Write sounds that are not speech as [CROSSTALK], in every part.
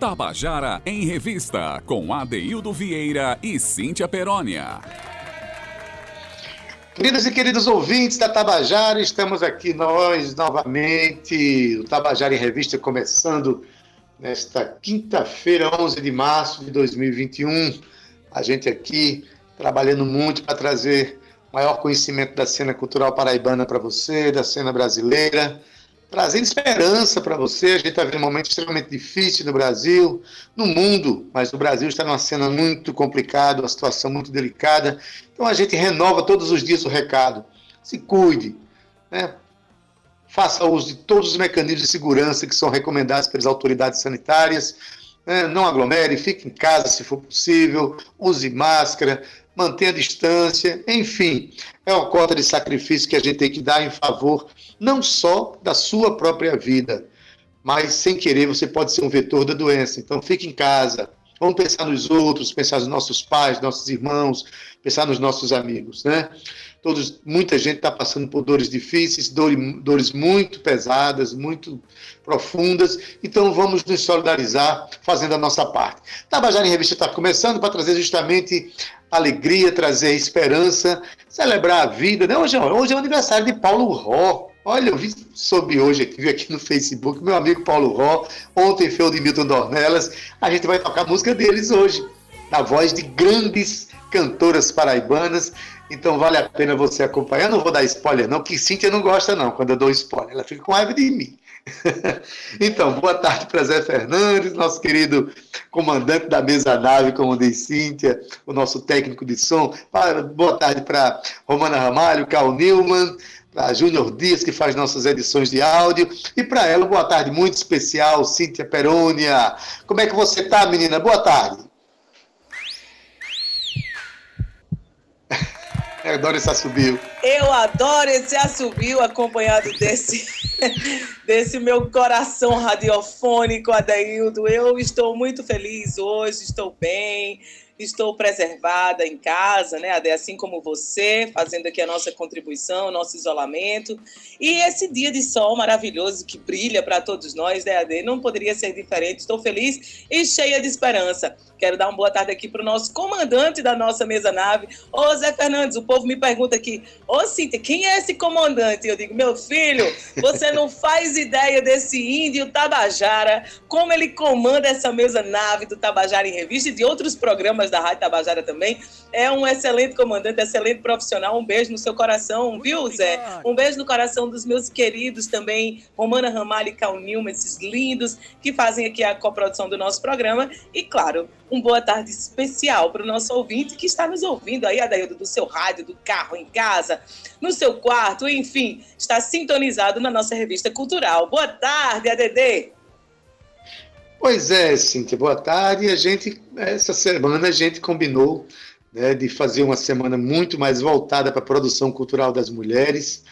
Tabajara em Revista, com Adeildo Vieira e Cíntia Perónia. Queridos e queridos ouvintes da Tabajara, estamos aqui nós novamente, o Tabajara em Revista começando nesta quinta-feira, 11 de março de 2021. A gente aqui trabalhando muito para trazer maior conhecimento da cena cultural paraibana para você, da cena brasileira, trazendo esperança para você. A gente está vivendo um momento extremamente difícil no Brasil, no mundo, mas o Brasil está numa cena muito complicada, uma situação muito delicada. Então a gente renova todos os dias o recado. Se cuide, né? faça uso de todos os mecanismos de segurança que são recomendados pelas autoridades sanitárias. Né? Não aglomere, fique em casa se for possível, use máscara, mantenha a distância, enfim, é uma cota de sacrifício que a gente tem que dar em favor não só da sua própria vida, mas sem querer você pode ser um vetor da doença. Então fique em casa, vamos pensar nos outros, pensar nos nossos pais, nossos irmãos, pensar nos nossos amigos, né? Todos, muita gente está passando por dores difíceis, dores, dores muito pesadas, muito profundas. Então vamos nos solidarizar fazendo a nossa parte. Tabajara em Revista está começando para trazer justamente alegria, trazer esperança, celebrar a vida. Né? Hoje, hoje é o aniversário de Paulo Ró. Olha, eu vi sobre hoje aqui, vi aqui no Facebook, meu amigo Paulo Ró, ontem foi o de Milton Dornelas. A gente vai tocar a música deles hoje, na voz de grandes cantoras paraibanas. Então vale a pena você acompanhar. Eu não vou dar spoiler, não, que Cíntia não gosta, não, quando eu dou spoiler. Ela fica com raiva de mim. [LAUGHS] então, boa tarde para Zé Fernandes, nosso querido comandante da mesa nave, como diz Cíntia, o nosso técnico de som. Boa tarde para Romana Ramalho, Carl Newman, para Júnior Dias, que faz nossas edições de áudio, e para ela, boa tarde muito especial, Cíntia Perônia. Como é que você está, menina? Boa tarde. [LAUGHS] Eu adoro esse assobio. Eu adoro esse assobio acompanhado desse, [LAUGHS] desse meu coração radiofônico, Adaildo. Eu estou muito feliz hoje, estou bem, estou preservada em casa, né, Ade? Assim como você, fazendo aqui a nossa contribuição, nosso isolamento. E esse dia de sol maravilhoso que brilha para todos nós, né, Ade? Não poderia ser diferente. Estou feliz e cheia de esperança. Quero dar uma boa tarde aqui para o nosso comandante da nossa mesa nave, ô Zé Fernandes. O povo me pergunta aqui, ô Cíntia, quem é esse comandante? Eu digo, meu filho, você não [LAUGHS] faz ideia desse índio Tabajara, como ele comanda essa mesa nave do Tabajara em Revista e de outros programas da Rádio Tabajara também. É um excelente comandante, excelente profissional. Um beijo no seu coração, viu, Zé? Um beijo no coração dos meus queridos também, Romana Ramalho e Cal Nilma, esses lindos que fazem aqui a coprodução do nosso programa. E, claro, um boa tarde especial para o nosso ouvinte que está nos ouvindo aí, Adaildo, do seu rádio, do carro, em casa, no seu quarto, enfim, está sintonizado na nossa revista cultural. Boa tarde, ADD! Pois é, Cíntia, boa tarde. A gente, essa semana, a gente combinou né, de fazer uma semana muito mais voltada para a produção cultural das mulheres.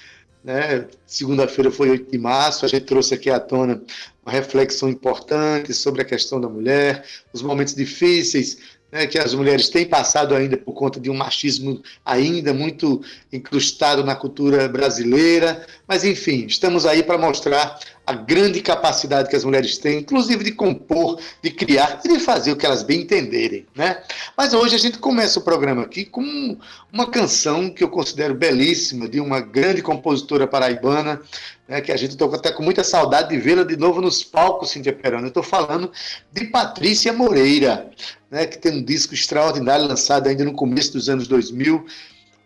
Né? Segunda-feira foi 8 de março, a gente trouxe aqui à tona uma reflexão importante sobre a questão da mulher, os momentos difíceis né, que as mulheres têm passado ainda por conta de um machismo ainda muito incrustado na cultura brasileira. Mas, enfim, estamos aí para mostrar a grande capacidade que as mulheres têm, inclusive de compor, de criar e de fazer o que elas bem entenderem. Né? Mas hoje a gente começa o programa aqui com uma canção que eu considero belíssima, de uma grande compositora paraibana, né, que a gente estou até com muita saudade de vê-la de novo nos palcos, Cintia Perona. Eu estou falando de Patrícia Moreira, né, que tem um disco extraordinário lançado ainda no começo dos anos 2000.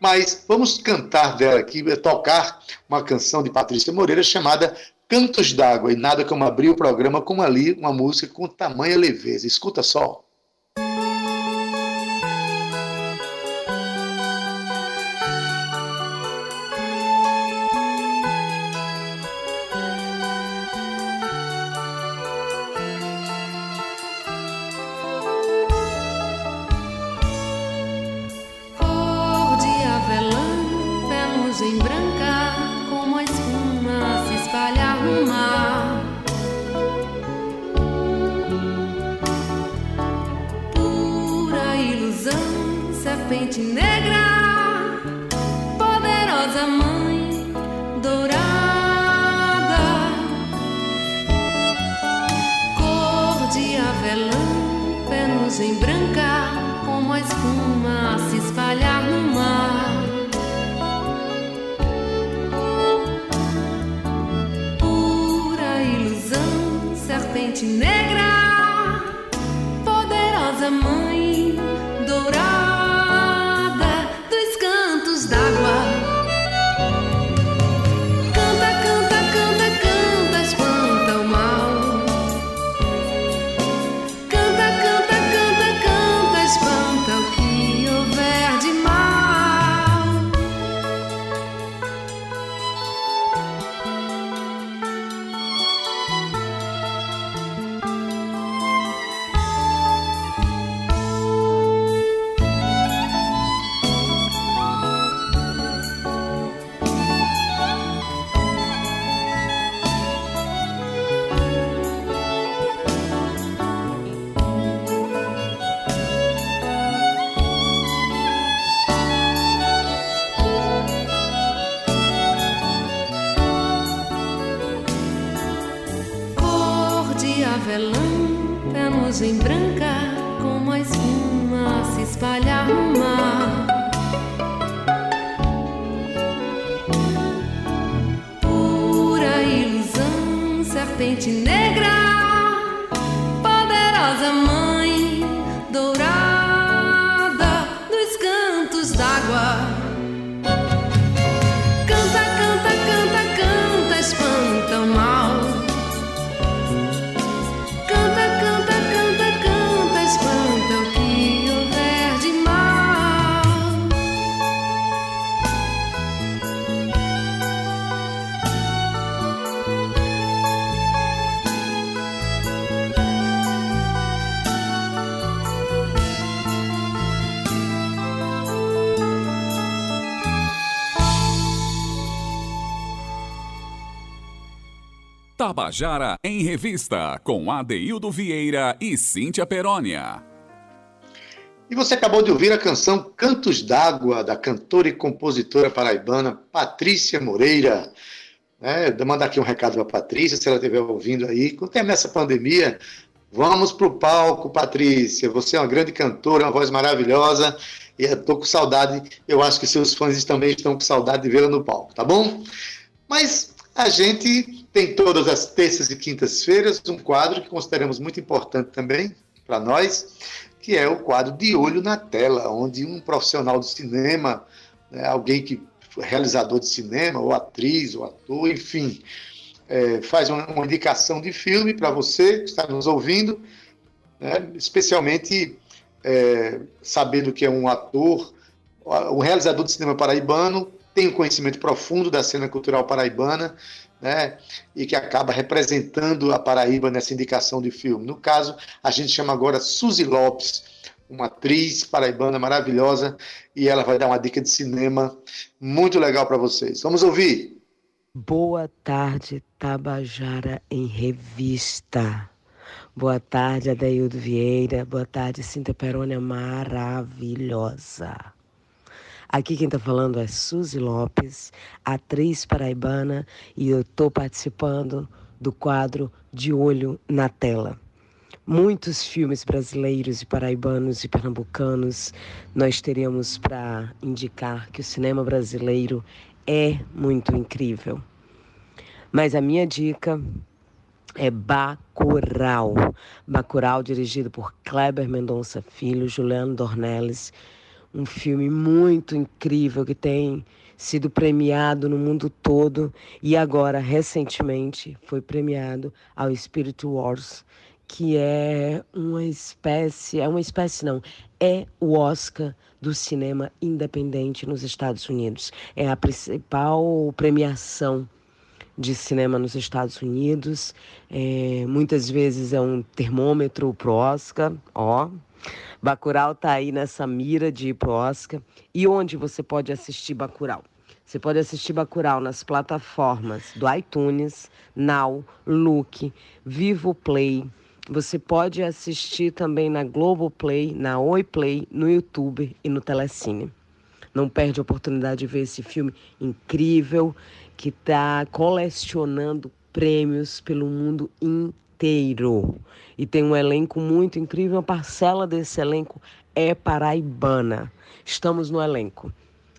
Mas vamos cantar dela aqui, tocar uma canção de Patrícia Moreira chamada Cantos d'Água. E nada como abrir o programa com ali uma música com tamanha leveza. Escuta só. nuvem branca como a espuma a se espalhar no mar. Pura ilusão, serpente negra, poderosa mãe. Tabajara em Revista, com Adeildo Vieira e Cíntia Perónia. E você acabou de ouvir a canção Cantos d'Água, da cantora e compositora paraibana Patrícia Moreira. É, mandar aqui um recado para Patrícia, se ela estiver ouvindo aí. Quando terminar essa pandemia, vamos para o palco, Patrícia. Você é uma grande cantora, uma voz maravilhosa. E eu estou com saudade, eu acho que seus fãs também estão com saudade de vê-la no palco, tá bom? Mas a gente tem todas as terças e quintas-feiras um quadro que consideramos muito importante também para nós, que é o quadro de olho na tela, onde um profissional do cinema, né, alguém que realizador de cinema, ou atriz, ou ator, enfim, é, faz uma, uma, indicação de filme para você que está nos ouvindo, né, especialmente é, sabendo que é um ator, um realizador de cinema paraibano, tem um conhecimento profundo da cena cultural paraibana, né, e que acaba representando a Paraíba nessa indicação de filme. No caso, a gente chama agora Suzy Lopes, uma atriz paraibana maravilhosa, e ela vai dar uma dica de cinema muito legal para vocês. Vamos ouvir. Boa tarde, Tabajara em Revista. Boa tarde, Adeildo Vieira. Boa tarde, Cinta Perônia maravilhosa. Aqui quem está falando é Suzy Lopes, atriz paraibana, e eu estou participando do quadro De Olho na Tela. Muitos filmes brasileiros e paraibanos e pernambucanos nós teremos para indicar que o cinema brasileiro é muito incrível. Mas a minha dica é Bacurau. Bacurau, dirigido por Kleber Mendonça Filho, Juliano Dornelles, um filme muito incrível que tem sido premiado no mundo todo e agora recentemente foi premiado ao Spirit Wars, que é uma espécie, é uma espécie não, é o Oscar do cinema independente nos Estados Unidos. É a principal premiação de cinema nos Estados Unidos. É, muitas vezes é um termômetro pro Oscar, ó. Bacurau tá aí nessa mira de ir pro Oscar. E onde você pode assistir Bacurau? Você pode assistir Bacurau nas plataformas do iTunes, Now, Look, Vivo Play. Você pode assistir também na Globoplay, na Oi Play, no YouTube e no Telecine. Não perde a oportunidade de ver esse filme incrível que está colecionando prêmios pelo mundo inteiro. E tem um elenco muito incrível, uma parcela desse elenco é paraibana. Estamos no elenco.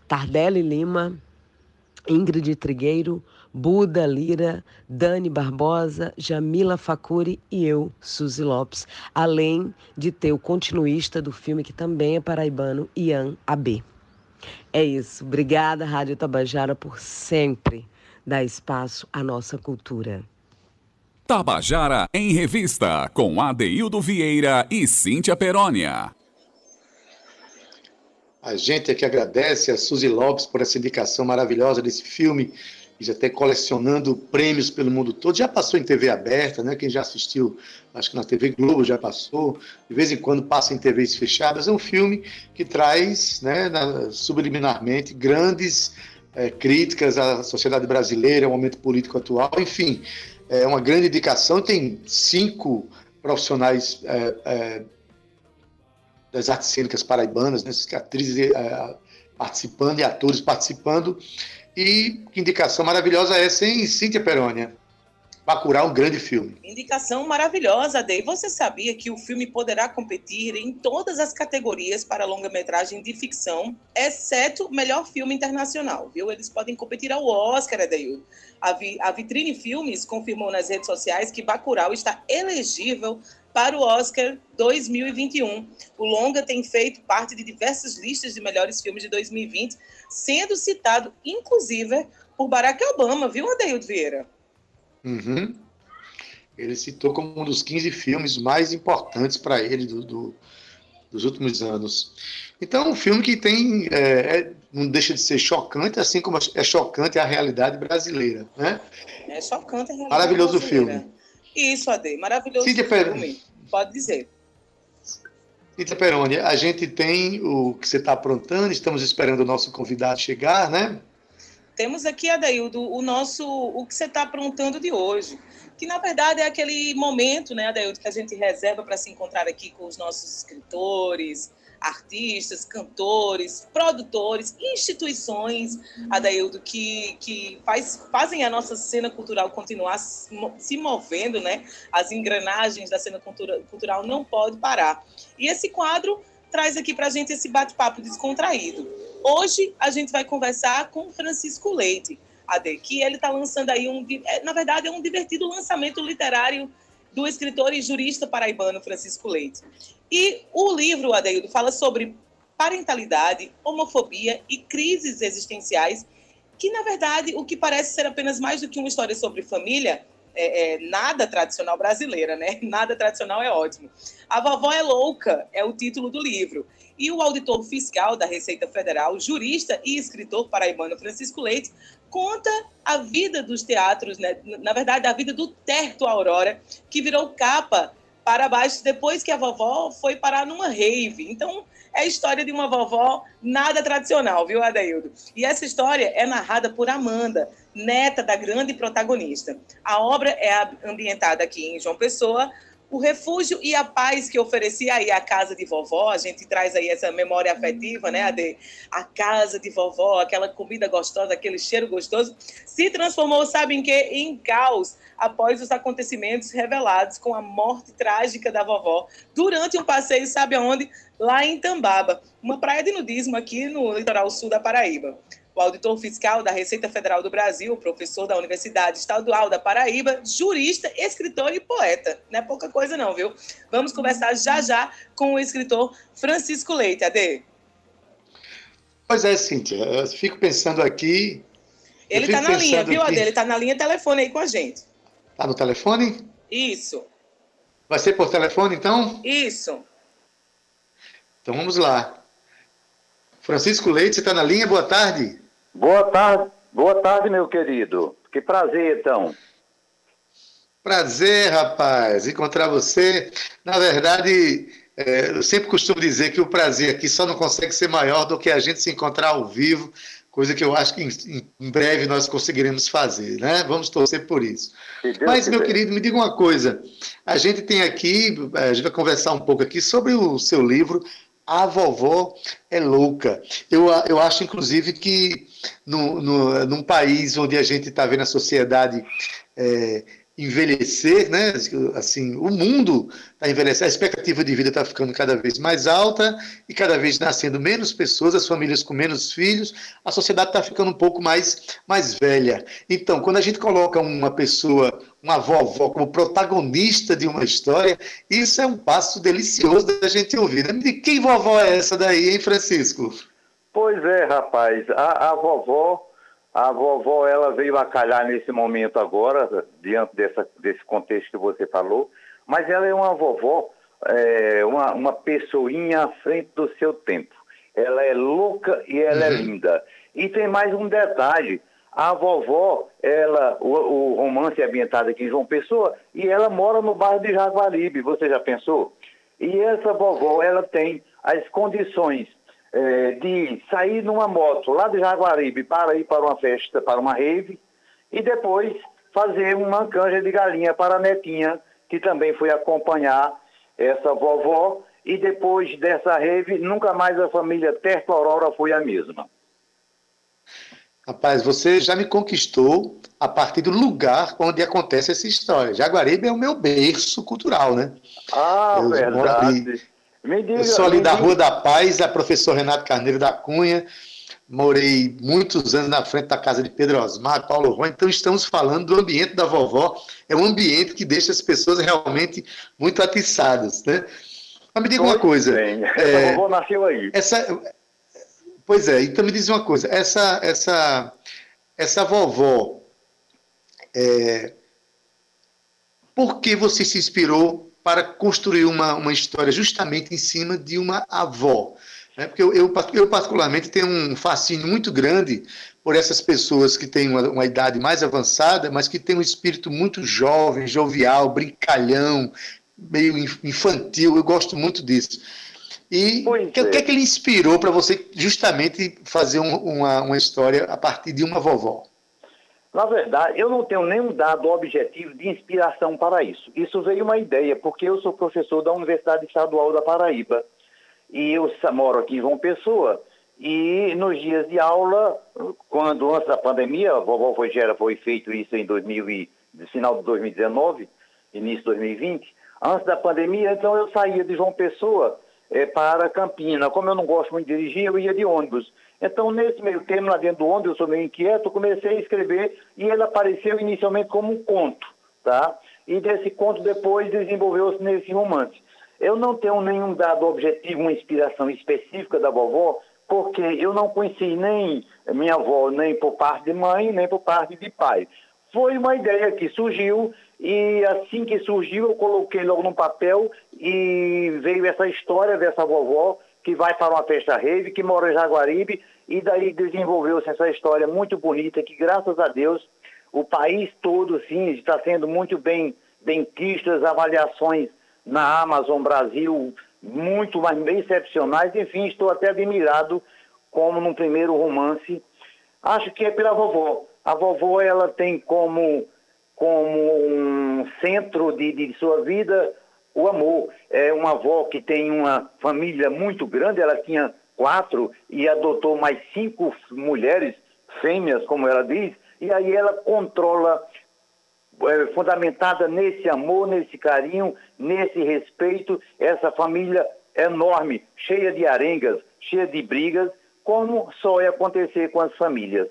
Tardelli Lima, Ingrid Trigueiro, Buda Lira, Dani Barbosa, Jamila Facuri e eu, Suzy Lopes, além de ter o continuista do filme que também é paraibano, Ian AB. É isso. Obrigada, Rádio Tabajara, por sempre dar espaço à nossa cultura. Tabajara em Revista, com Adeildo Vieira e Cíntia Perónia. A gente é que agradece a Suzy Lopes por essa indicação maravilhosa desse filme, e já está colecionando prêmios pelo mundo todo. Já passou em TV aberta, né? Quem já assistiu, acho que na TV Globo já passou. De vez em quando passa em TVs fechadas. É um filme que traz, né, subliminarmente, grandes é, críticas à sociedade brasileira, ao momento político atual. Enfim, é uma grande indicação. Tem cinco profissionais é, é, das artes cênicas paraibanas, né, atrizes é, participando e atores participando. E que indicação maravilhosa é essa, hein, Cíntia Perônia? Bacurau, um grande filme. Indicação maravilhosa, Dei. Você sabia que o filme poderá competir em todas as categorias para longa-metragem de ficção, exceto melhor filme internacional, viu? Eles podem competir ao Oscar, Adeildo. A, Vi a Vitrine Filmes confirmou nas redes sociais que Bacurau está elegível para o Oscar 2021. O longa tem feito parte de diversas listas de melhores filmes de 2020, sendo citado, inclusive, por Barack Obama, viu, Adeildo Vieira? Uhum. Ele citou como um dos 15 filmes mais importantes para ele do, do, dos últimos anos. Então, um filme que tem é, é, não deixa de ser chocante, assim como é chocante a realidade brasileira, né? É chocante a realidade Maravilhoso brasileira. filme. Isso, Ade, maravilhoso Cíntia filme. Pode dizer. Cíntia Peroni, a gente tem o que você está aprontando, estamos esperando o nosso convidado chegar, né? Temos aqui, Adaildo, o nosso, o que você está aprontando de hoje, que na verdade é aquele momento, né, Adaildo, que a gente reserva para se encontrar aqui com os nossos escritores, artistas, cantores, produtores, instituições, Adaildo, que, que faz, fazem a nossa cena cultural continuar se movendo, né? As engrenagens da cena cultura, cultural não pode parar. E esse quadro traz aqui para a gente esse bate-papo descontraído. Hoje a gente vai conversar com Francisco Leite, Ade, que ele está lançando aí um, é, na verdade é um divertido lançamento literário do escritor e jurista paraibano Francisco Leite. E o livro, Adeildo, fala sobre parentalidade, homofobia e crises existenciais, que, na verdade, o que parece ser apenas mais do que uma história sobre família, é, é, nada tradicional brasileira, né? [LAUGHS] Nada tradicional é ótimo. A Vovó é Louca é o título do livro. E o auditor fiscal da Receita Federal, jurista e escritor paraibano Francisco Leite, conta a vida dos teatros, né? na verdade, a vida do Terto Aurora, que virou capa para baixo depois que a vovó foi parar numa rave. Então, é a história de uma vovó nada tradicional, viu, Adaildo? E essa história é narrada por Amanda, neta da grande protagonista. A obra é ambientada aqui em João Pessoa, o refúgio e a paz que oferecia aí a casa de vovó, a gente traz aí essa memória afetiva, né, Ade? A casa de vovó, aquela comida gostosa, aquele cheiro gostoso, se transformou, sabe em quê? Em caos após os acontecimentos revelados com a morte trágica da vovó durante um passeio, sabe aonde? Lá em Tambaba, uma praia de nudismo aqui no litoral sul da Paraíba o auditor fiscal da Receita Federal do Brasil, professor da Universidade Estadual da Paraíba, jurista, escritor e poeta. Não é pouca coisa não, viu? Vamos conversar já já com o escritor Francisco Leite, Ade. Pois é, Cíntia, eu fico pensando aqui... Ele está na linha, viu, Ade? Ele está na linha telefone aí com a gente. Está no telefone? Isso. Vai ser por telefone, então? Isso. Então vamos lá. Francisco Leite, você está na linha? Boa tarde. Boa tarde, boa tarde, meu querido. Que prazer, então. Prazer, rapaz, encontrar você. Na verdade, é, eu sempre costumo dizer que o prazer aqui só não consegue ser maior do que a gente se encontrar ao vivo, coisa que eu acho que em, em breve nós conseguiremos fazer, né? Vamos torcer por isso. Mas, meu querido, me diga uma coisa. A gente tem aqui, a gente vai conversar um pouco aqui sobre o seu livro a vovó é louca. Eu, eu acho, inclusive, que no, no, num país onde a gente está vendo a sociedade é, envelhecer, né? Assim, o mundo está envelhecendo, a expectativa de vida está ficando cada vez mais alta e cada vez nascendo menos pessoas, as famílias com menos filhos, a sociedade está ficando um pouco mais, mais velha. Então, quando a gente coloca uma pessoa, uma vovó, como protagonista de uma história, isso é um passo delicioso da gente ouvir. Né? De quem vovó é essa daí, hein, Francisco? Pois é, rapaz. A, a vovó a vovó, ela veio a calhar nesse momento agora, diante dessa, desse contexto que você falou, mas ela é uma vovó, é, uma, uma pessoinha à frente do seu tempo. Ela é louca e ela é uhum. é linda. E tem mais um detalhe, a vovó, ela, o, o, romance é ambientado aqui em João Pessoa, e ela mora no bairro de Jaguaribe, você já pensou? E essa vovó, ela tem as condições é, de sair numa moto lá de Jaguaribe para ir para uma festa, para uma rave, e depois fazer uma canja de galinha para a netinha, que também foi acompanhar essa vovó, e depois dessa rave, nunca mais a família Terto Aurora foi a mesma. Rapaz, você já me conquistou a partir do lugar onde acontece essa história. Jaguaribe é o meu berço cultural, né? Ah, Eu verdade. Diga, eu sou ali da Rua da Paz, a professor Renato Carneiro da Cunha. Morei muitos anos na frente da casa de Pedro Osmar, Paulo Rui. Então, estamos falando do ambiente da vovó. É um ambiente que deixa as pessoas realmente muito atiçadas, né? Mas me diga uma coisa. Bem. É, a vovó nasceu aí. Essa, pois é, então me diz uma coisa. Essa, essa, essa vovó, é, por que você se inspirou para construir uma, uma história justamente em cima de uma avó. Né? Porque eu, eu, eu, particularmente, tenho um fascínio muito grande por essas pessoas que têm uma, uma, idade mais avançada, mas que têm um espírito muito jovem, jovial, brincalhão, meio infantil. Eu gosto muito disso. E o que, é. que, é que ele inspirou para você justamente fazer um, uma, uma história a partir de uma vovó? Na verdade, eu não tenho nenhum dado objetivo de inspiração para isso. Isso veio uma ideia, porque eu sou professor da Universidade Estadual da Paraíba e eu moro aqui em João Pessoa. E nos dias de aula, quando antes da pandemia, a vovó foi, gera, foi feito isso em 2000 e, final de 2019, início de 2020, antes da pandemia, então eu saía de João Pessoa é, para Campina. Como eu não gosto muito de dirigir, eu ia de ônibus. Então, nesse meio termo, lá dentro do ônibus, eu sou meio inquieto, comecei a escrever e ele apareceu inicialmente como um conto, tá? E desse conto depois desenvolveu-se nesse romance. Eu não tenho nenhum dado objetivo, uma inspiração específica da vovó, porque eu não conheci nem minha avó, nem por parte de mãe, nem por parte de pai. Foi uma ideia que surgiu e assim que surgiu eu coloquei logo no papel e veio essa história dessa vovó que vai para uma festa rave, que mora em Jaguaribe e daí desenvolveu-se essa história muito bonita que, graças a Deus, o país todo, sim, está sendo muito bem dentistas, avaliações na Amazon Brasil muito mais excepcionais. Enfim, estou até admirado como no primeiro romance. Acho que é pela vovó. A vovó, ela tem como, como um centro de, de sua vida o amor. É uma avó que tem uma família muito grande, ela tinha quatro e adotou mais cinco mulheres, fêmeas, como ela diz, e aí ela controla, é, fundamentada nesse amor, nesse carinho, nesse respeito, essa família enorme, cheia de arengas, cheia de brigas, como só ia acontecer com as famílias.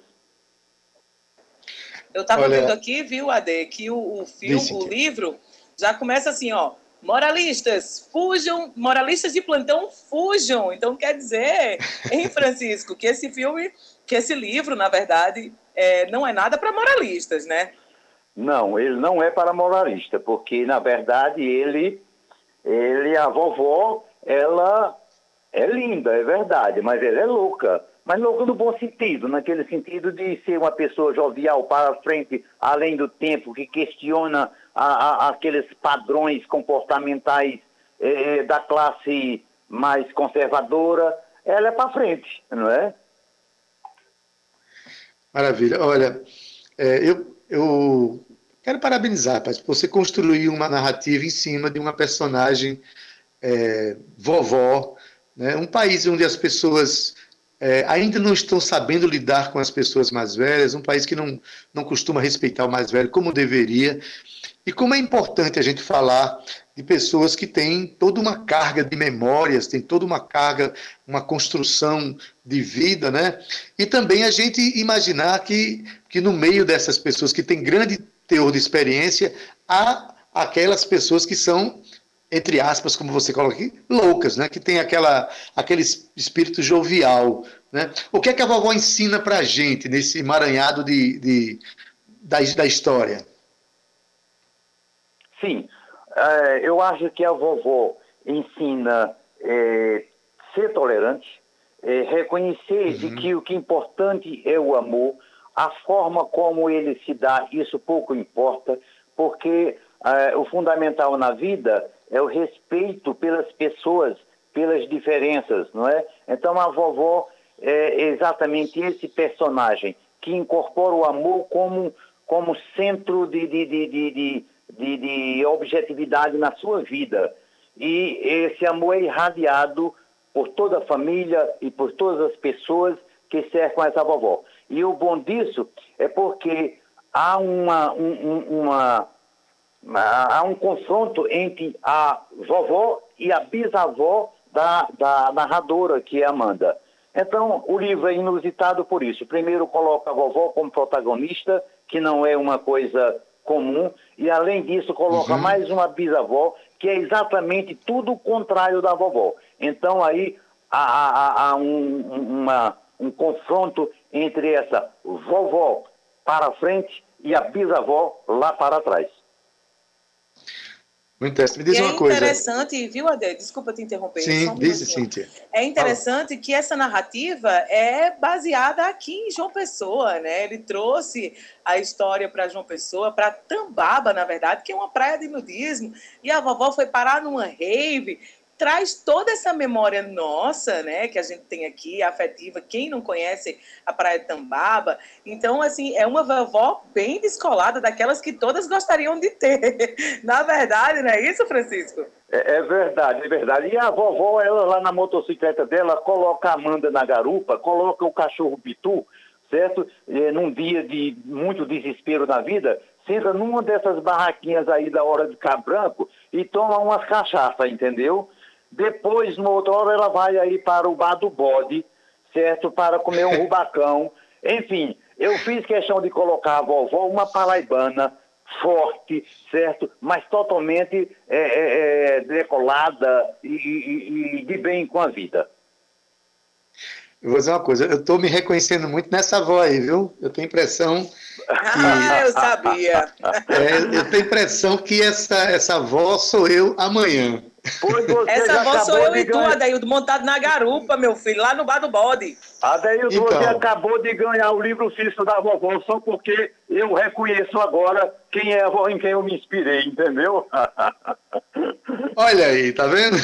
Eu estava vendo aqui, viu, Ade, que o, o filme, o livro, já começa assim, ó. Moralistas, fujam, moralistas de plantão, fujam. Então quer dizer, hein, Francisco, que esse filme, que esse livro, na verdade, é, não é nada para moralistas, né? Não, ele não é para moralista, porque na verdade ele, ele, a vovó, ela é linda, é verdade, mas ela é louca. Mas louca no bom sentido, naquele sentido de ser uma pessoa jovial para frente, além do tempo, que questiona a, a, aqueles padrões comportamentais eh, da classe mais conservadora, ela é para frente, não é? Maravilha. Olha, é, eu, eu quero parabenizar, rapaz, por você construir uma narrativa em cima de uma personagem é, vovó, né? um país onde as pessoas é, ainda não estão sabendo lidar com as pessoas mais velhas, um país que não, não costuma respeitar o mais velho como deveria. E como é importante a gente falar de pessoas que têm toda uma carga de memórias, têm toda uma carga, uma construção de vida, né? E também a gente imaginar que, que no meio dessas pessoas que têm grande teor de experiência, há aquelas pessoas que são entre aspas, como você coloca aqui, loucas, né? Que tem aquela, aquele espírito jovial, né? O que é que a vovó ensina para a gente nesse emaranhado de, de da, da história? Sim, é, eu acho que a vovó ensina é, ser tolerante, é, reconhecer uhum. de que o que é importante é o amor, a forma como ele se dá, isso pouco importa, porque é, o fundamental na vida é o respeito pelas pessoas, pelas diferenças, não é? Então a vovó é exatamente esse personagem que incorpora o amor como, como centro de, de, de, de, de objetividade na sua vida. E esse amor é irradiado por toda a família e por todas as pessoas que cercam essa vovó. E o bom disso é porque há uma, um, uma, há um confronto entre a vovó e a bisavó da, da narradora, que é Amanda. Então, o livro é inusitado por isso. Primeiro, coloca a vovó como protagonista, que não é uma coisa comum, e além disso, coloca uhum. mais uma bisavó, que é exatamente tudo o contrário da vovó. Então, aí há, há, há um, uma, um confronto entre essa vovó para frente e a bisavó lá para trás. Muito interessante. Me diz e uma é coisa. É interessante, viu, Ade? Desculpa te interromper. Sim, um diz, Cíntia. É interessante que essa narrativa é baseada aqui em João Pessoa, né? Ele trouxe a história para João Pessoa, para Tambaba, na verdade, que é uma praia de nudismo. E a vovó foi parar numa rave traz toda essa memória nossa, né, que a gente tem aqui, afetiva, quem não conhece a Praia de Tambaba. Então, assim, é uma vovó bem descolada, daquelas que todas gostariam de ter. [LAUGHS] Na verdade, não é isso, Francisco? É, é verdade, é verdade. E a vovó, ela lá na motocicleta dela, coloca a Amanda na garupa, coloca o cachorro Pitu, certo? É, num dia de muito desespero na vida, senta numa dessas barraquinhas aí da hora de cá branco e toma umas cachaças, entendeu? Depois, no outro hora, ela vai aí para o bar do bode, certo? Para comer um [LAUGHS] rubacão. Enfim, eu fiz questão de colocar a vovó uma paraibana forte, certo? Mas totalmente é, é, é, decolada e, e, e de bem com a vida. Eu vou dizer uma coisa, eu estou me reconhecendo muito nessa voz aí, viu? Eu tenho impressão. Ah, eu sabia. É, eu tenho impressão que essa, essa voz sou eu amanhã. Essa voz sou eu e tu, ganhar... Adeildo, montado na garupa, meu filho, lá no bar do bode. Adeildo, então... você acabou de ganhar o livro físico da vovó só porque eu reconheço agora quem é a vovó em quem eu me inspirei, entendeu? [LAUGHS] Olha aí, tá vendo?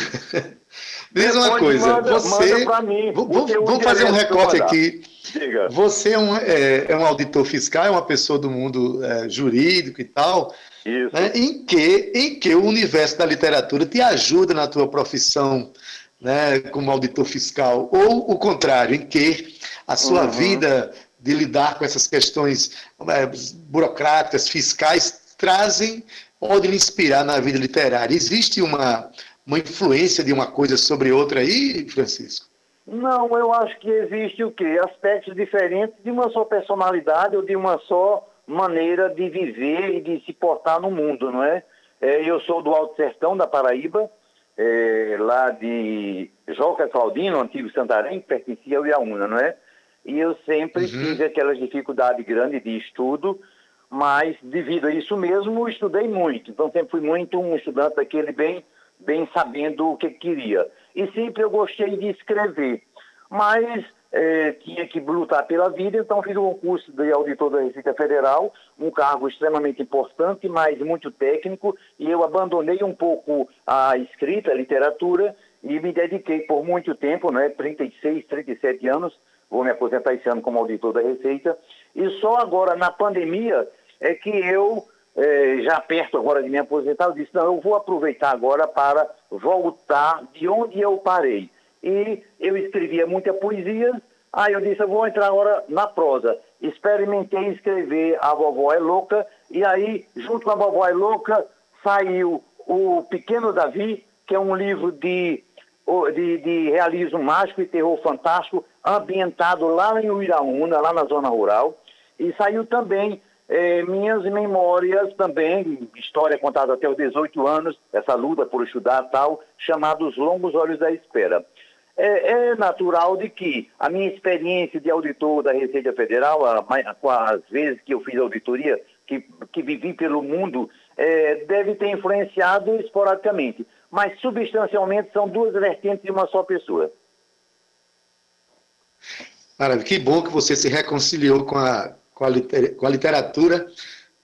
Diz uma coisa, manda, você. Manda mim, vamos, vamos fazer um recorte aqui. Diga. Você é um, é, é um, auditor fiscal, é uma pessoa do mundo é, jurídico e tal. Isso. Né, em, que, em que o universo da literatura te ajuda na tua profissão né, como auditor fiscal, ou o contrário, em que a sua uhum. vida de lidar com essas questões é, burocráticas, fiscais, trazem, podem inspirar na vida literária. Existe uma, uma influência de uma coisa sobre outra aí, Francisco? Não, eu acho que existe o quê? Aspectos diferentes de uma só personalidade ou de uma só maneira de viver e de se portar no mundo, não é? é eu sou do Alto Sertão, da Paraíba, é, lá de Joca Claudino, antigo Santarém, que pertencia ao Iaúna, não é? E eu sempre uhum. tive aquelas dificuldades grandes de estudo, mas devido a isso mesmo, estudei muito. Então sempre fui muito um estudante daquele bem bem sabendo o que queria. E sempre eu gostei de escrever, mas é, tinha que lutar pela vida, então fiz um concurso de auditor da Receita Federal, um cargo extremamente importante, mas muito técnico, e eu abandonei um pouco a escrita, a literatura, e me dediquei por muito tempo, né, 36, 37 anos, vou me aposentar esse ano como auditor da Receita, e só agora, na pandemia, é que eu é, já perto agora de me aposentar, eu disse, não, eu vou aproveitar agora para voltar de onde eu parei. E eu escrevia muita poesia, Aí eu disse, eu vou entrar agora na prosa. Experimentei escrever A Vovó é Louca, e aí, junto com A Vovó é Louca, saiu O Pequeno Davi, que é um livro de, de, de realismo mágico e terror fantástico, ambientado lá em Uiraúna, lá na zona rural. E saiu também é, minhas memórias também, história contada até os 18 anos, essa luta por estudar tal, chamados Longos Olhos da Espera. É, é, natural de que a minha experiência de auditor da Receita Federal, as vezes que eu fiz auditoria, que, que vivi pelo mundo, é, deve ter influenciado esporadicamente. Mas, substancialmente, são duas vertentes de uma só pessoa. Maravilha, que bom que você se reconciliou com a, com a, liter, com a literatura,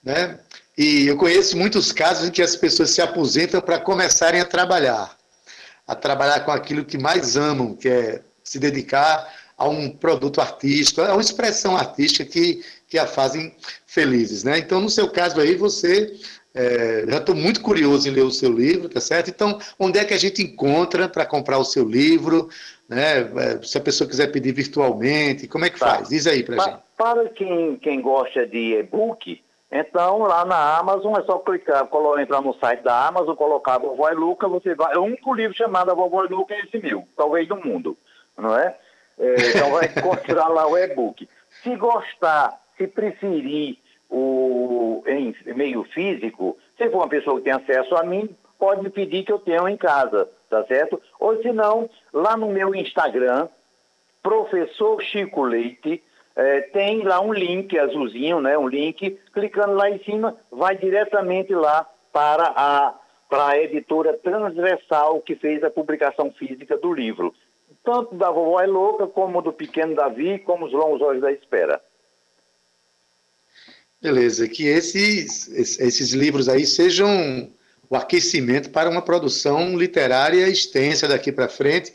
né? E eu conheço muitos casos em que as pessoas se aposentam para começarem a trabalhar, a trabalhar com aquilo que mais amam, que é se dedicar a um produto artístico, a uma expressão artística que, que a fazem felizes, né? Então, no seu caso aí, você é, já estou muito curioso em ler o seu livro, tá certo? Então, onde é que a gente encontra para comprar o seu livro? Né? É, se a pessoa quiser pedir virtualmente, como é que tá. faz? Diz aí para gente. Para quem, quem gosta de e-book, então lá na Amazon é só clicar, entrar no site da Amazon, colocar a Vovó e Luca, você vai. É o único livro chamado A Vovó e Luca é esse meu, talvez do mundo, não é? é então vai [LAUGHS] encontrar lá o e-book. Se gostar, se preferir o em meio físico, se for uma pessoa que tem acesso a mim, pode me pedir que eu tenha em casa, tá certo? Ou se não, lá no meu Instagram, professor Chico Leite, é, tem lá um link azulzinho, né? Um link, clicando lá em cima, vai diretamente lá para a, para a editora transversal que fez a publicação física do livro. Tanto da Vovó é Louca, como do Pequeno Davi, como os Longos Olhos da Espera. Beleza, que esses, esses livros aí sejam o aquecimento para uma produção literária extensa daqui para frente,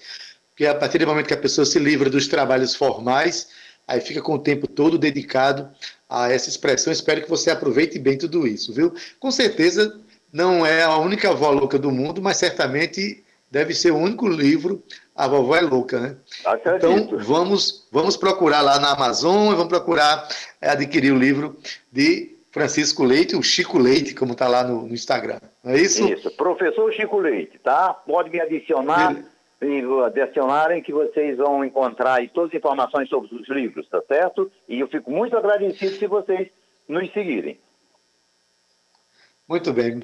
porque a partir do momento que a pessoa se livra dos trabalhos formais, aí fica com o tempo todo dedicado a essa expressão. Espero que você aproveite bem tudo isso, viu? Com certeza não é a única avó louca do mundo, mas certamente deve ser o único livro a vovó é louca, né? Então vamos, vamos procurar lá na Amazon, vamos procurar é, adquirir o livro de Francisco Leite, o Chico Leite, como está lá no, no, Instagram. Não é isso? Isso, professor Chico Leite, tá? Pode me adicionar e adicionarem que vocês vão encontrar aí todas as informações sobre os livros, tá certo? E eu fico muito agradecido se vocês nos seguirem. Muito bem.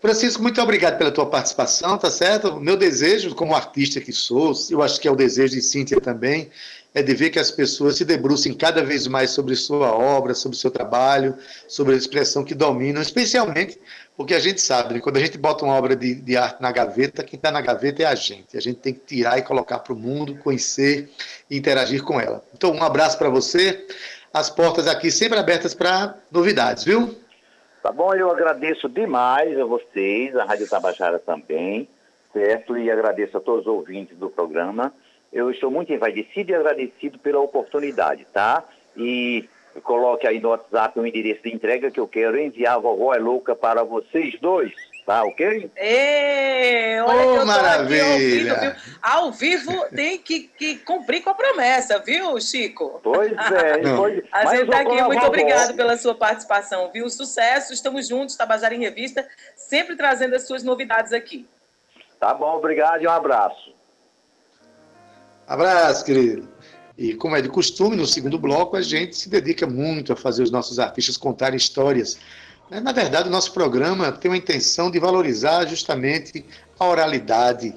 Francisco, muito obrigado pela tua participação, tá certo? O meu desejo, como artista que sou, eu acho que é o desejo de Cíntia também, é de ver que as pessoas se debrucem cada vez mais sobre sua obra, sobre seu trabalho, sobre a expressão que dominam, especialmente porque a gente sabe, né, quando a gente bota uma obra de, de arte na gaveta, quem está na gaveta é a gente. A gente tem que tirar e colocar para o mundo, conhecer e interagir com ela. Então, um abraço para você. As portas aqui sempre abertas para novidades, viu? Tá bom? Eu agradeço demais a vocês, a Rádio Tabajara também, certo? E agradeço a todos os ouvintes do programa. Eu estou muito envaidecido e agradecido pela oportunidade, tá? E coloque aí no WhatsApp o endereço de entrega que eu quero enviar a vovó é louca para vocês dois. Tá ok? Ei, olha oh, que eu maravilha. Ouvindo, Ao vivo tem que, que, cumprir com a promessa, viu, Chico? Pois é. [LAUGHS] Pois, a gente está aqui. Muito obrigado pela sua participação, viu? Sucesso, estamos juntos, Tabajara em Revista, sempre trazendo as suas novidades aqui. Tá bom, obrigado e um abraço. Abraço, querido. E como é de costume, no segundo bloco a gente se dedica muito a fazer os nossos artistas contarem histórias né? Na verdade, o nosso programa tem uma intenção de valorizar justamente a oralidade.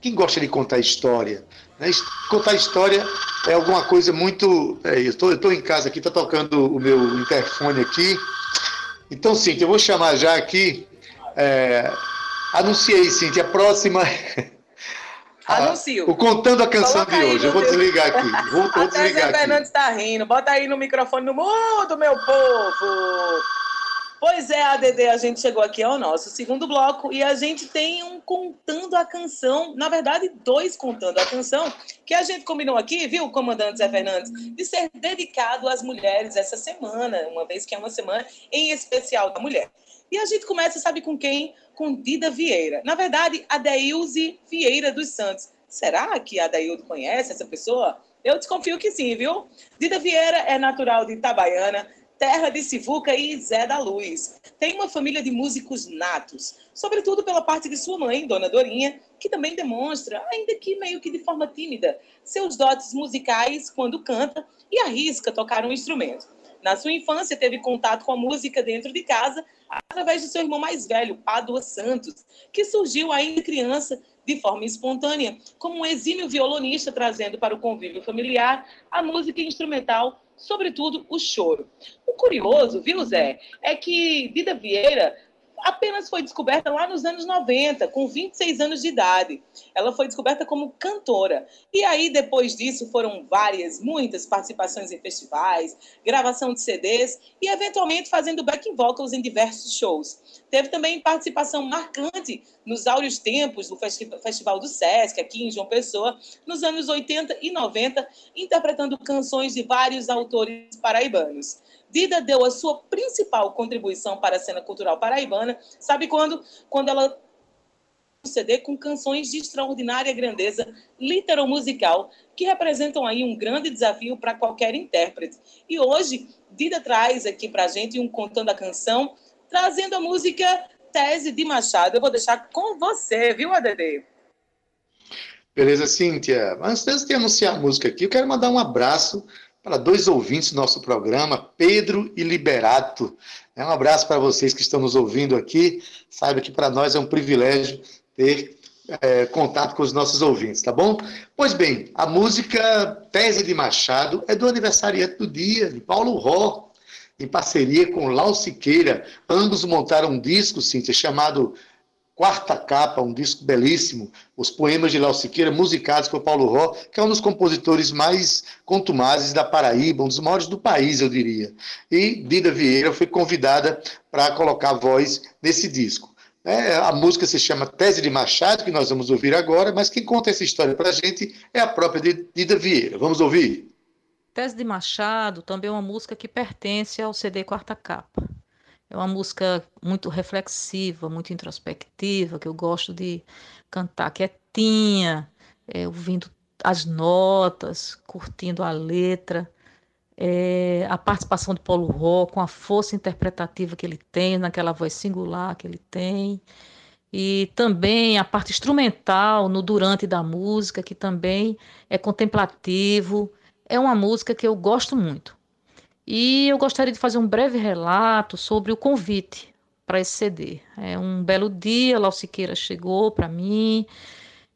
Quem gosta de contar história? Né? Contar história é alguma coisa muito. É, eu estou em casa aqui, está tocando o meu interfone aqui. Então, Cintia, eu vou chamar já aqui. É, anunciei, Cintia, a próxima. [LAUGHS] Anuncio. o Contando a Canção Coloca de hoje. Eu vou desligar aqui. Vou, vou [LAUGHS] Até desligar Zé Fernandes está rindo. Bota aí no microfone no mundo, meu povo. Pois é, ADD, a gente chegou aqui ao nosso segundo bloco e a gente tem um contando a canção, na verdade, dois contando a canção, que a gente combinou aqui, viu, comandante Zé Fernandes, de ser dedicado às mulheres essa semana, uma vez que é uma semana em especial da mulher. E a gente começa, sabe com quem? Com Dida Vieira. Na verdade, a Deilze Vieira dos Santos. Será que a Daildo conhece essa pessoa? Eu desconfio que sim, viu? Dida Vieira é natural de Itabaiana, terra de Sivuca e Zé da Luz. Tem uma família de músicos natos, sobretudo pela parte de sua mãe, Dona Dorinha, que também demonstra, ainda que meio que de forma tímida, seus dotes musicais quando canta e arrisca tocar um instrumento. Na sua infância, teve contato com a música dentro de casa através de seu irmão mais velho, Padua Santos, que surgiu ainda criança de forma espontânea, como um exímio violonista trazendo para o convívio familiar a música instrumental, sobretudo o choro. O curioso, viu, Zé, é que Dida Vieira apenas foi descoberta lá nos anos 90, com 26 anos de idade. Ela foi descoberta como cantora. E aí, depois disso, foram várias, muitas participações em festivais, gravação de CDs e, eventualmente, fazendo backing vocals em diversos shows. Teve também participação marcante nos áureos tempos do Festival do Sesc, aqui em João Pessoa, nos anos 80 e 90, interpretando canções de vários autores paraibanos. Dida deu a sua principal contribuição para a cena cultural paraibana, sabe quando? Quando ela um CD com canções de extraordinária grandeza literomusical, que representam aí um grande desafio para qualquer intérprete. E hoje, Dida traz aqui para a gente um Contando a Canção, trazendo a música Tese de Machado. Eu vou deixar com você, viu, ADD? Beleza, Cíntia. Antes de anunciar a música aqui, eu quero mandar um abraço para dois ouvintes do nosso programa, Pedro e Liberato. É um abraço para vocês que estão nos ouvindo aqui. Saiba que para nós é um privilégio ter é, contato com os nossos ouvintes, tá bom? Pois bem, a música Tese de Machado é do aniversariante do dia, de Paulo Ró, em parceria com Lau Siqueira. Ambos montaram um disco, Cíntia, chamado Quarta Capa, um disco belíssimo, os poemas de Léo Siqueira, musicados por Paulo Ró, que é um dos compositores mais contumazes da Paraíba, um dos maiores do país, eu diria. E Dida Vieira foi convidada para colocar voz nesse disco. É, a música se chama Tese de Machado, que nós vamos ouvir agora, mas quem conta essa história para a gente é a própria Dida Vieira. Vamos ouvir? Tese de Machado também é uma música que pertence ao CD Quarta Capa. É uma música muito reflexiva, muito introspectiva, que eu gosto de cantar quietinha, é, ouvindo as notas, curtindo a letra. É, a participação de Paulo Ró, com a força interpretativa que ele tem, naquela voz singular que ele tem. E também a parte instrumental no durante da música, que também é contemplativo. É uma música que eu gosto muito. E eu gostaria de fazer um breve relato sobre o convite para esse CD. É um belo dia, Lau Siqueira chegou para mim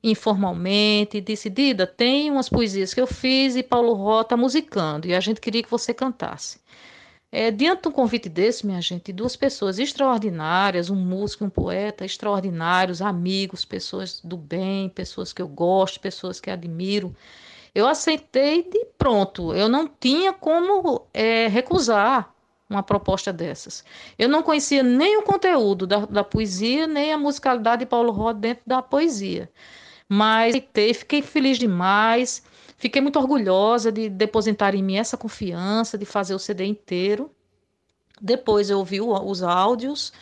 informalmente e disse: Dida, tem umas poesias que eu fiz e Paulo Ró está musicando e a gente queria que você cantasse. É, diante de um convite desse, minha gente, duas pessoas extraordinárias, um músico e um poeta extraordinários, amigos, pessoas do bem, pessoas que eu gosto, pessoas que admiro. Eu aceitei de pronto. Eu não tinha como é, recusar uma proposta dessas. Eu não conhecia nem o conteúdo da, da poesia, nem a musicalidade de Paulo Roda dentro da poesia. Mas aceitei, fiquei feliz demais. Fiquei muito orgulhosa de depositar em mim essa confiança, de fazer o CD inteiro. Depois eu ouvi os áudios,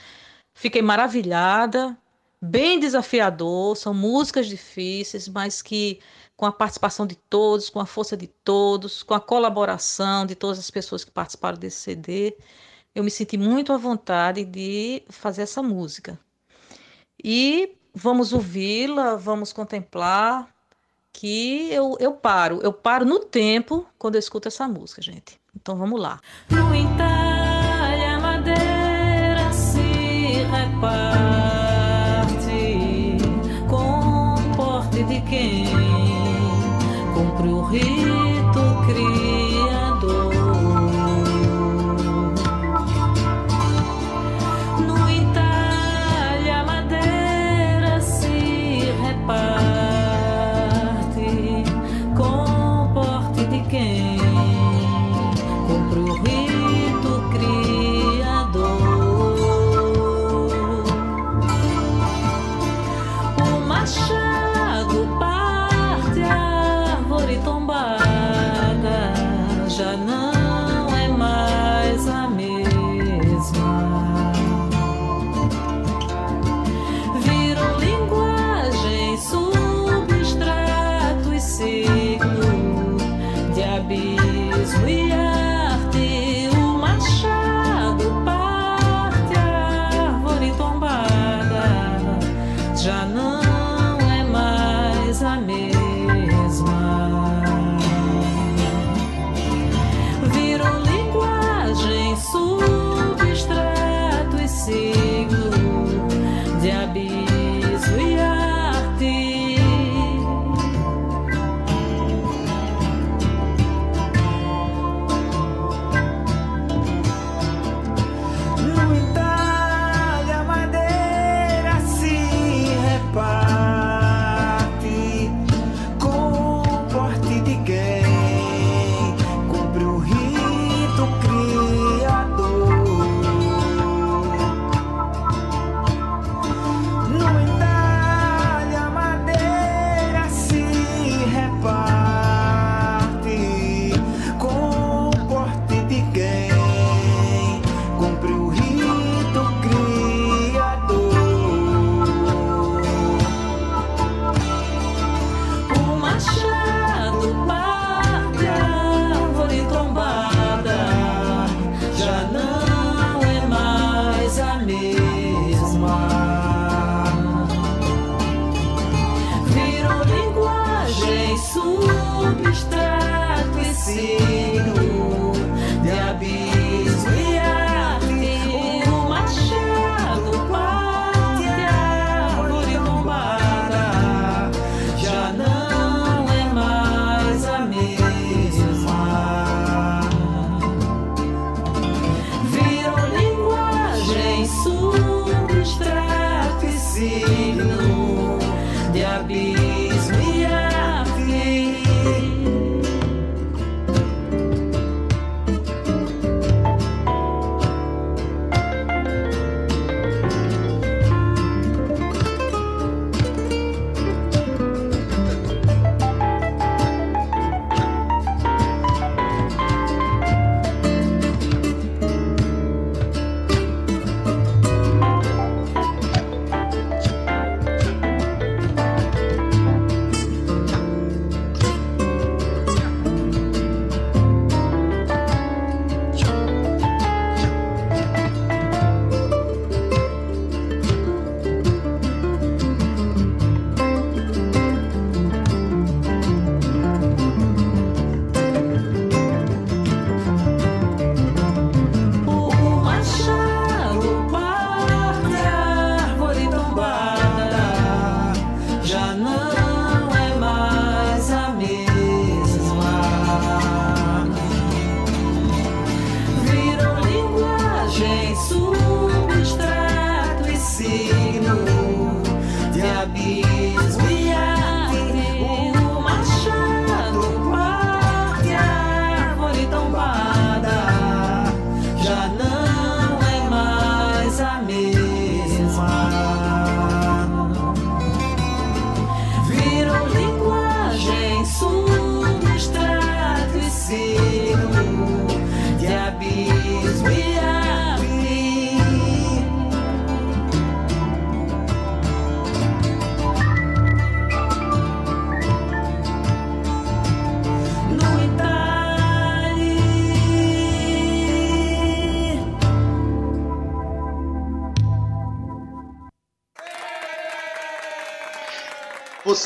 fiquei maravilhada, bem desafiador. São músicas difíceis, mas que com a participação de todos, com a força de todos, com a colaboração de todas as pessoas que participaram desse CD, eu me senti muito à vontade de fazer essa música. E vamos ouvi-la, vamos contemplar, que eu, eu paro, eu paro no tempo quando eu escuto essa música, gente. Então vamos lá. No entalha madeira se reparte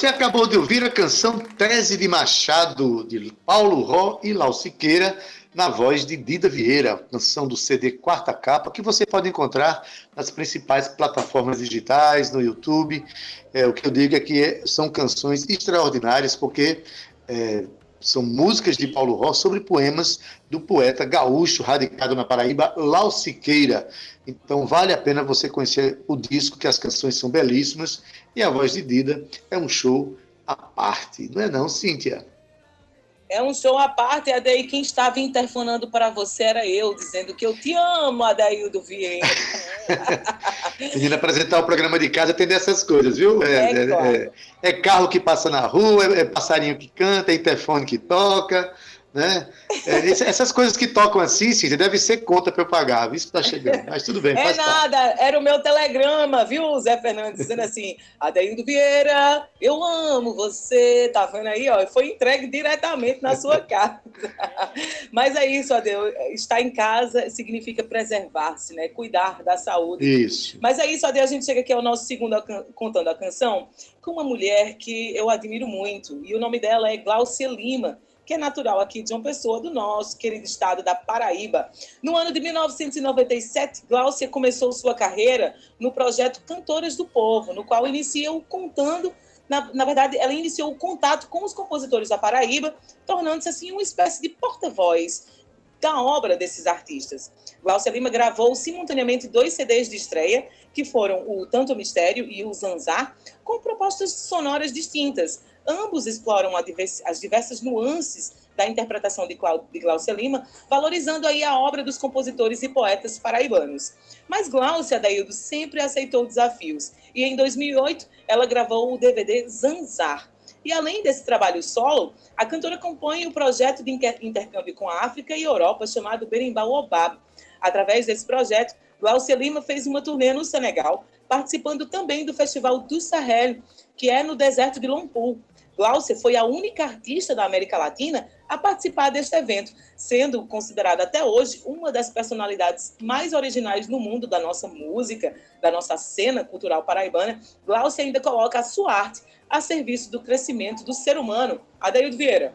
Você acabou de ouvir a canção Tese de Machado, de Paulo Ró e Lau Siqueira, na voz de Dida Vieira, canção do CD Quarta Capa, que você pode encontrar nas principais plataformas digitais, no YouTube. É, o que eu digo é que são canções extraordinárias, porque é, são músicas de Paulo Ró sobre poemas do poeta gaúcho radicado na Paraíba, Lau Siqueira. Então vale a pena você conhecer o disco, que as canções são belíssimas e a voz de Dida é um show à parte, não é não, Cíntia? É um show à parte, e daí quem estava interfonando para você era eu, dizendo que eu te amo, Adaildo Vieira. [LAUGHS] Menina, apresentar o programa de casa tem dessas coisas, viu? É, é, é, é carro que passa na rua, é, é passarinho que canta, é interfone que toca né? É, essas coisas que tocam assim, sim, deve ser conta para eu pagar? Isso tá chegando, mas tudo bem. É nada, parte. era o meu telegrama, viu, Zé Fernandes, dizendo assim: Adeildo Vieira, eu amo você, tá vendo aí, ó? Foi entregue diretamente na sua casa. [LAUGHS] mas é isso, Adeildo, estar em casa significa preservar-se, né? Cuidar da saúde. Isso. Mas é isso, Adeildo, a gente chega aqui ao nosso segundo contando a canção com uma mulher que eu admiro muito, e o nome dela é Glaucia Lima que é natural aqui de uma pessoa do nosso querido estado da Paraíba. No ano de 1997, Glaucia começou sua carreira no projeto Cantoras do Povo, no qual iniciou contando na, na, verdade, ela iniciou o contato com os compositores da Paraíba, tornando-se assim uma espécie de porta-voz da obra desses artistas. Glaucia Lima gravou simultaneamente dois CDs de estreia, que foram o Tanto Mistério e o Zanzar, com propostas sonoras distintas, Ambos exploram as diversas nuances da interpretação de, Glaucia Lima, valorizando aí a obra dos compositores e poetas paraibanos. Mas Glaucia Adaildo sempre aceitou desafios e em 2008 ela gravou o DVD Zanzar. E além desse trabalho solo, a cantora compõe o projeto de intercâmbio com a África e Europa chamado Berimbau Obab. Através desse projeto, Glaucia Lima fez uma turnê no Senegal, participando também do Festival do Sahel, que é no deserto de Lompoul. Glaucia foi a única artista da América Latina a participar deste evento, sendo considerada até hoje uma das personalidades mais originais no mundo da nossa música, da nossa cena cultural paraibana. Glaucia ainda coloca a sua arte a serviço do crescimento do ser humano. Adeildo Vieira.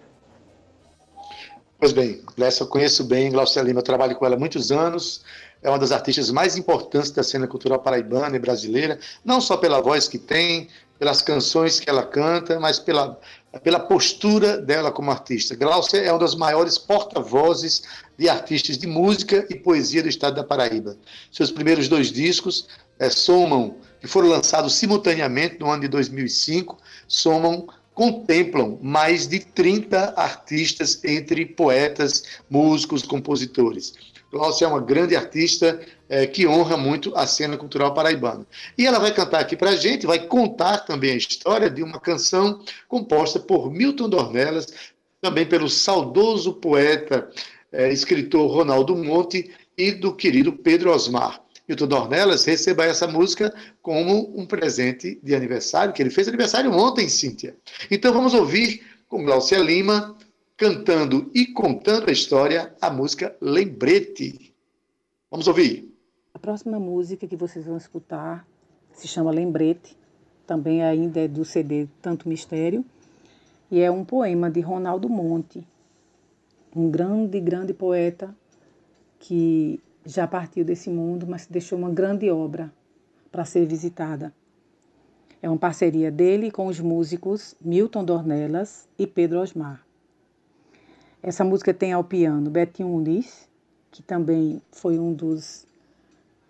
Pois bem, Glaucia eu conheço bem, Glaucia Lima, eu trabalho com ela há muitos anos, é uma das artistas mais importantes da cena cultural paraibana e brasileira, não só pela voz que tem, pelas canções que ela canta, mas pela, pela postura dela como artista. Glaucia é uma das maiores porta-vozes de artistas de música e poesia do estado da Paraíba. Seus primeiros dois discos é, somam, que foram lançados simultaneamente no ano de 2005, somam contemplam mais de 30 artistas entre poetas, músicos, compositores. Glaucia é uma grande artista é, que honra muito a cena cultural paraibana. E ela vai cantar aqui para a gente, vai contar também a história de uma canção composta por Milton Dornelas, também pelo saudoso poeta, é, escritor Ronaldo Monte e do querido Pedro Osmar. Milton Dornelas receba essa música como um presente de aniversário, que ele fez aniversário ontem, Cíntia. Então vamos ouvir com Glaucia Lima, cantando e contando a história, a música Lembrete. Vamos ouvir. A próxima música que vocês vão escutar se chama Lembrete, também ainda é do CD Tanto Mistério, e é um poema de Ronaldo Monte, um grande, grande poeta que já partiu desse mundo, mas deixou uma grande obra para ser visitada. É uma parceria dele com os músicos Milton Dornelas e Pedro Osmar. Essa música tem ao piano Betinho Muniz, que também foi um dos,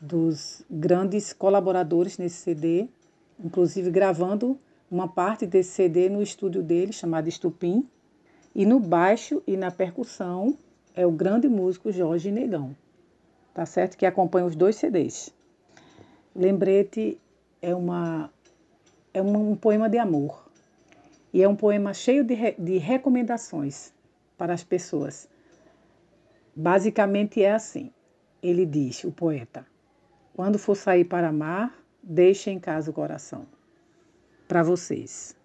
dos grandes colaboradores nesse CD, inclusive gravando uma parte desse CD no estúdio dele, chamado Estupim. E no baixo e na percussão é o grande músico Jorge Negão, tá certo? Que acompanha os dois CDs. Lembrete é, uma, é um poema de amor. E é um poema cheio de, de recomendações para as pessoas. Basicamente é assim. Ele diz, o poeta: Quando for sair para amar, deixe em casa o coração. Para vocês.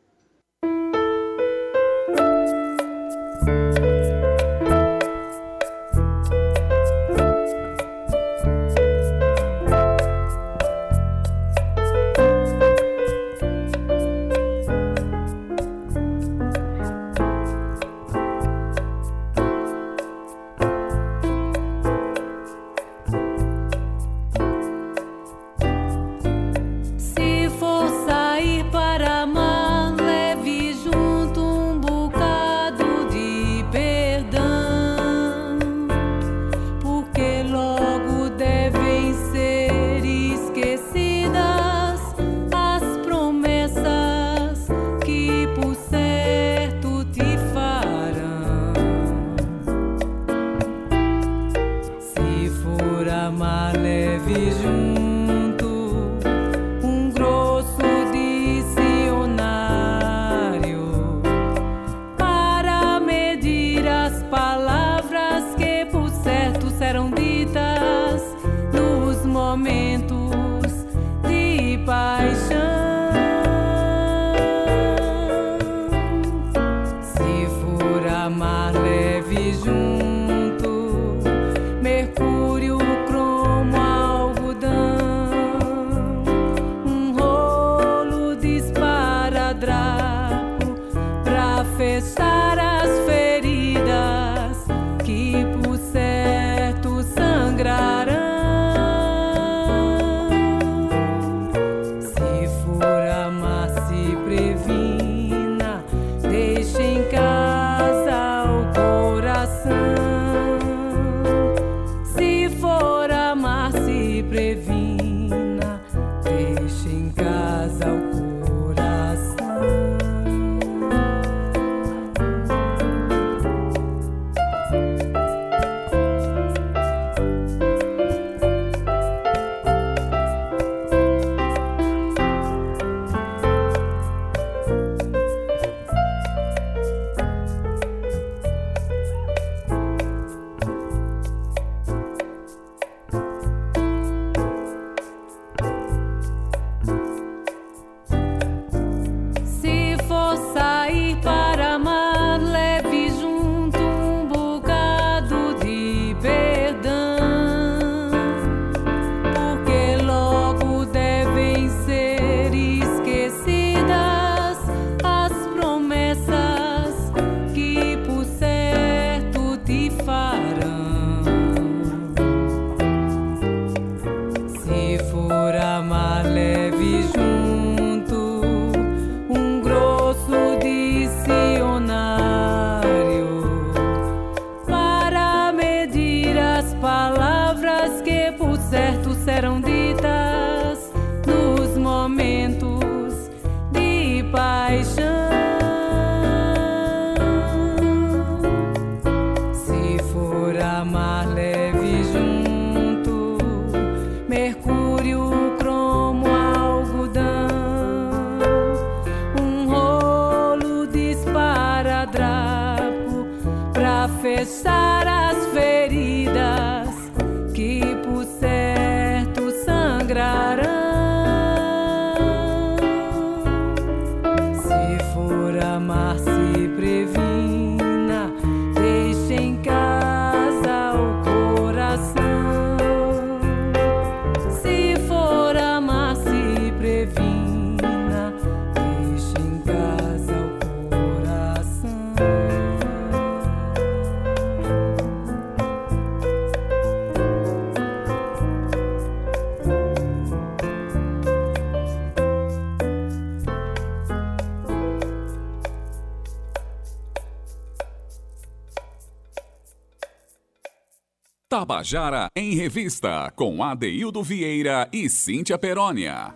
Tabajara em Revista, com Adeildo Vieira e Cíntia Perónia.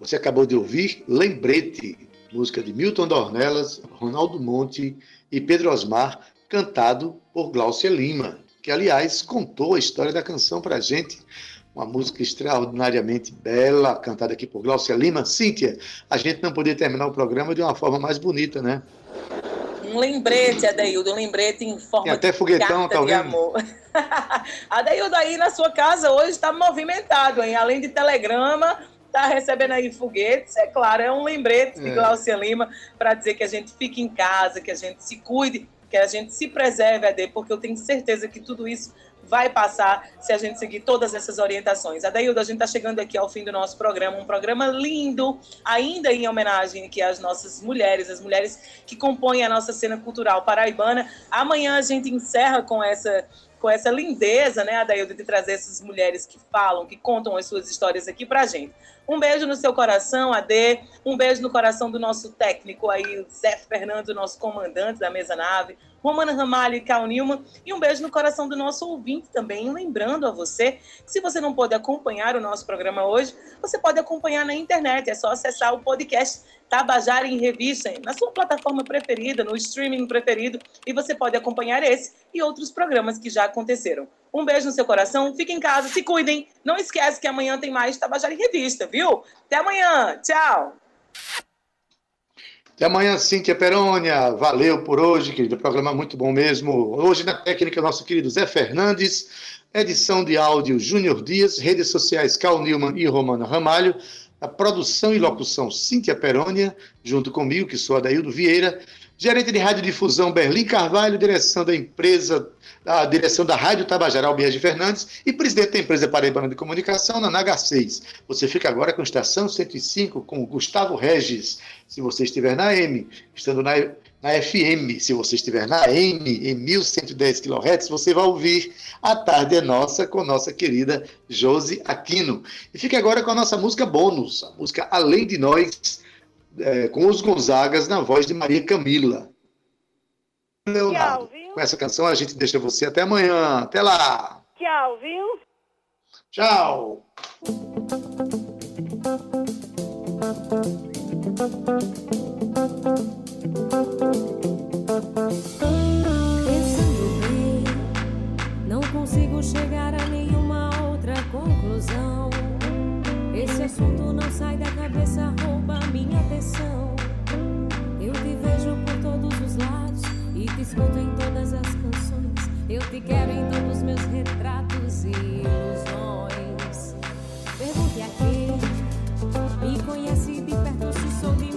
Você acabou de ouvir Lembrete, música de Milton Dornelas, Ronaldo Monte e Pedro Osmar, cantado por Glaucia Lima, que, aliás, contou a história da canção para gente. Uma música extraordinariamente bela, cantada aqui por Glaucia Lima. Cíntia, a gente não podia terminar o programa de uma forma mais bonita, né? Um lembrete, Adaildo, um lembrete em forma Tem até foguetão, de, de amor. [LAUGHS] Adaildo, aí na sua casa hoje está movimentado, hein? Além de telegrama, está recebendo aí foguetes, é claro, é um lembrete de é. Glaucia Lima para dizer que a gente fique em casa, que a gente se cuide, que a gente se preserve, Ade, porque eu tenho certeza que tudo isso vai passar se a gente seguir todas essas orientações. Adaildo, a gente está chegando aqui ao fim do nosso programa, um programa lindo, ainda em homenagem aqui às nossas mulheres, as mulheres que compõem a nossa cena cultural paraibana. Amanhã a gente encerra com essa com essa lindeza, né, Adaildo, de trazer essas mulheres que falam, que contam as suas histórias aqui pra gente. Um beijo no seu coração, Ade. Um beijo no coração do nosso técnico aí, Zé Fernando, nosso comandante da mesa nave. Romana Ramalho e Cal Nilman. E um beijo no coração do nosso ouvinte também. Lembrando a você que se você não pode acompanhar o nosso programa hoje, você pode acompanhar na internet. É só acessar o podcast Tabajara em Revista, na sua plataforma preferida, no streaming preferido, e você pode acompanhar esse e outros programas que já aconteceram. Um beijo no seu coração, fiquem em casa, se cuidem. Não esquece que amanhã tem mais Tabajara em Revista, viu? Até amanhã, tchau! Até amanhã, Cíntia Perônia. Valeu por hoje, querido. Programa muito bom mesmo. Hoje na técnica, nosso querido Zé Fernandes. Edição de áudio Júnior Dias. Redes sociais Cal Newman e Romana Ramalho. A produção e locução Cíntia Perônia, junto comigo, que sou Adaildo Vieira. Gerente de Radiodifusão Berlim Carvalho, direção da empresa, a direção da Rádio Tabajara Albiege Fernandes e presidente da empresa Paraibana de Comunicação, na NH6. Você fica agora com Estação 105 com Gustavo Regis, se você estiver na M, estando na, na FM, se você estiver na M, em 1110 kHz, você vai ouvir A Tarde é Nossa com nossa querida Josi Aquino. E fique agora com a nossa música bônus, a música Além de Nós, é, com os Gonzagas na voz de Maria Camila. Leonardo, Tchau, com essa canção a gente deixa você até amanhã. Até lá. Tchau, viu? Tchau. Pensando bem, não consigo chegar a nenhuma outra conclusão. Esse assunto não sai da cabeça, rouba minha atenção. Eu te vejo por todos os lados e te escuto em todas as canções. Eu te quero em todos os meus retratos e ilusões. Pergunte a quem me conhece de perto se sou de